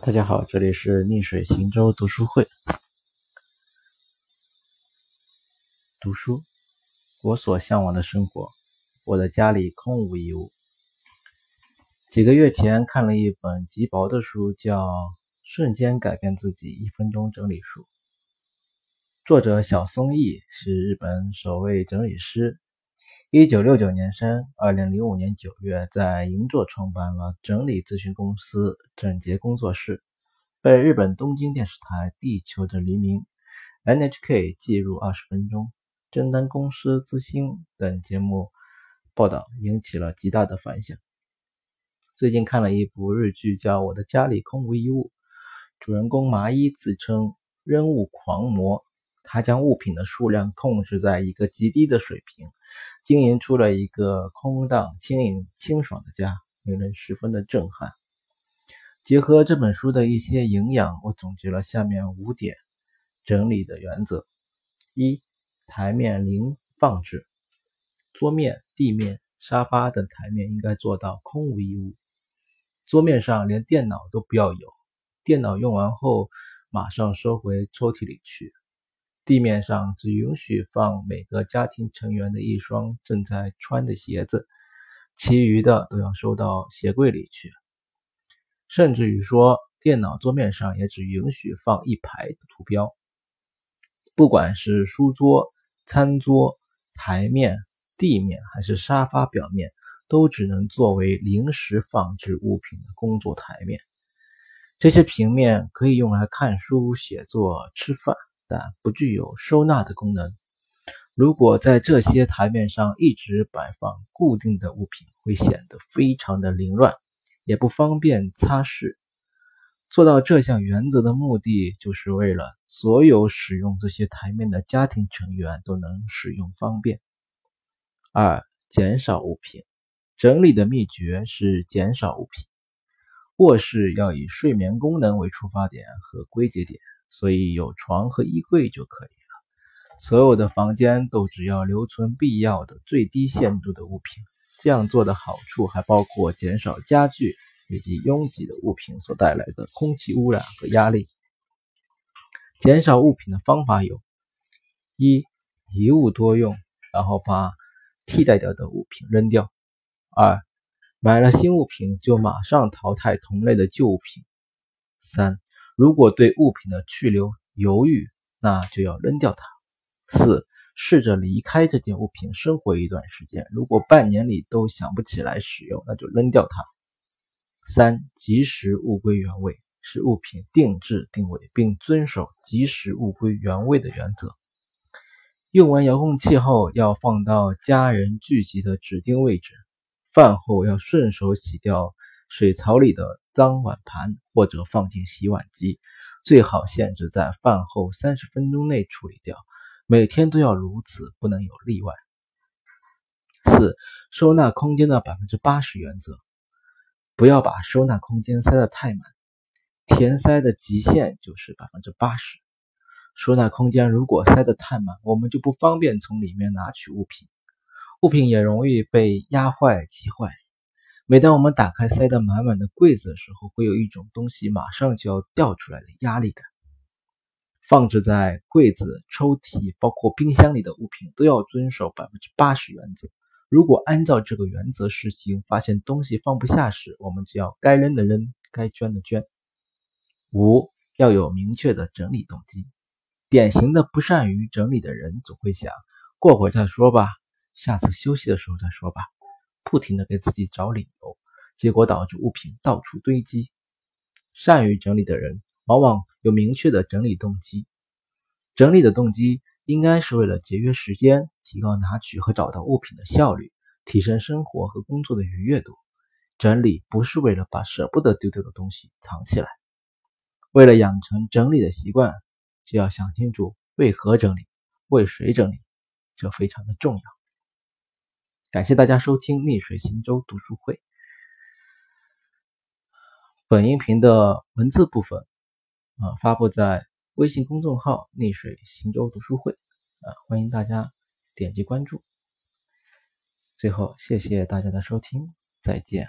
大家好，这里是逆水行舟读书会。读书，我所向往的生活。我的家里空无一物。几个月前看了一本极薄的书，叫《瞬间改变自己一分钟整理术》，作者小松义是日本首位整理师。一九六九年生，二零零五年九月在银座创办了整理咨询公司整洁工作室，被日本东京电视台《地球的黎明》、NHK 记录二十分钟、真单公司之星等节目报道，引起了极大的反响。最近看了一部日剧，叫《我的家里空无一物》，主人公麻衣自称扔物狂魔，他将物品的数量控制在一个极低的水平。经营出了一个空荡、轻盈、清爽的家，令人十分的震撼。结合这本书的一些营养，我总结了下面五点整理的原则：一、台面零放置，桌面、地面、沙发等台面应该做到空无一物。桌面上连电脑都不要有，电脑用完后马上收回抽屉里去。地面上只允许放每个家庭成员的一双正在穿的鞋子，其余的都要收到鞋柜里去。甚至于说，电脑桌面上也只允许放一排的图标。不管是书桌、餐桌、台面、地面还是沙发表面，都只能作为临时放置物品的工作台面。这些平面可以用来看书、写作、吃饭。但不具有收纳的功能。如果在这些台面上一直摆放固定的物品，会显得非常的凌乱，也不方便擦拭。做到这项原则的目的，就是为了所有使用这些台面的家庭成员都能使用方便。二、减少物品整理的秘诀是减少物品。卧室要以睡眠功能为出发点和归结点。所以有床和衣柜就可以了。所有的房间都只要留存必要的最低限度的物品。这样做的好处还包括减少家具以及拥挤的物品所带来的空气污染和压力。减少物品的方法有：一、一物多用，然后把替代掉的物品扔掉；二、买了新物品就马上淘汰同类的旧物品；三。如果对物品的去留犹豫，那就要扔掉它。四，试着离开这件物品生活一段时间，如果半年里都想不起来使用，那就扔掉它。三，及时物归原位，使物品定制定位，并遵守及时物归原位的原则。用完遥控器后，要放到家人聚集的指定位置。饭后要顺手洗掉水槽里的。脏碗盘或者放进洗碗机，最好限制在饭后三十分钟内处理掉，每天都要如此，不能有例外。四、收纳空间的百分之八十原则，不要把收纳空间塞得太满，填塞的极限就是百分之八十。收纳空间如果塞得太满，我们就不方便从里面拿取物品，物品也容易被压坏、挤坏。每当我们打开塞得满满的柜子的时候，会有一种东西马上就要掉出来的压力感。放置在柜子、抽屉，包括冰箱里的物品，都要遵守百分之八十原则。如果按照这个原则实行，发现东西放不下时，我们就要该扔的扔，该捐的捐。五要有明确的整理动机。典型的不善于整理的人，总会想过会再说吧，下次休息的时候再说吧。不停的给自己找理由，结果导致物品到处堆积。善于整理的人往往有明确的整理动机，整理的动机应该是为了节约时间，提高拿取和找到物品的效率，提升生活和工作的愉悦度。整理不是为了把舍不得丢掉的东西藏起来。为了养成整理的习惯，就要想清楚为何整理，为谁整理，这非常的重要。感谢大家收听逆水行舟读书会。本音频的文字部分啊，发布在微信公众号“逆水行舟读书会”啊，欢迎大家点击关注。最后，谢谢大家的收听，再见。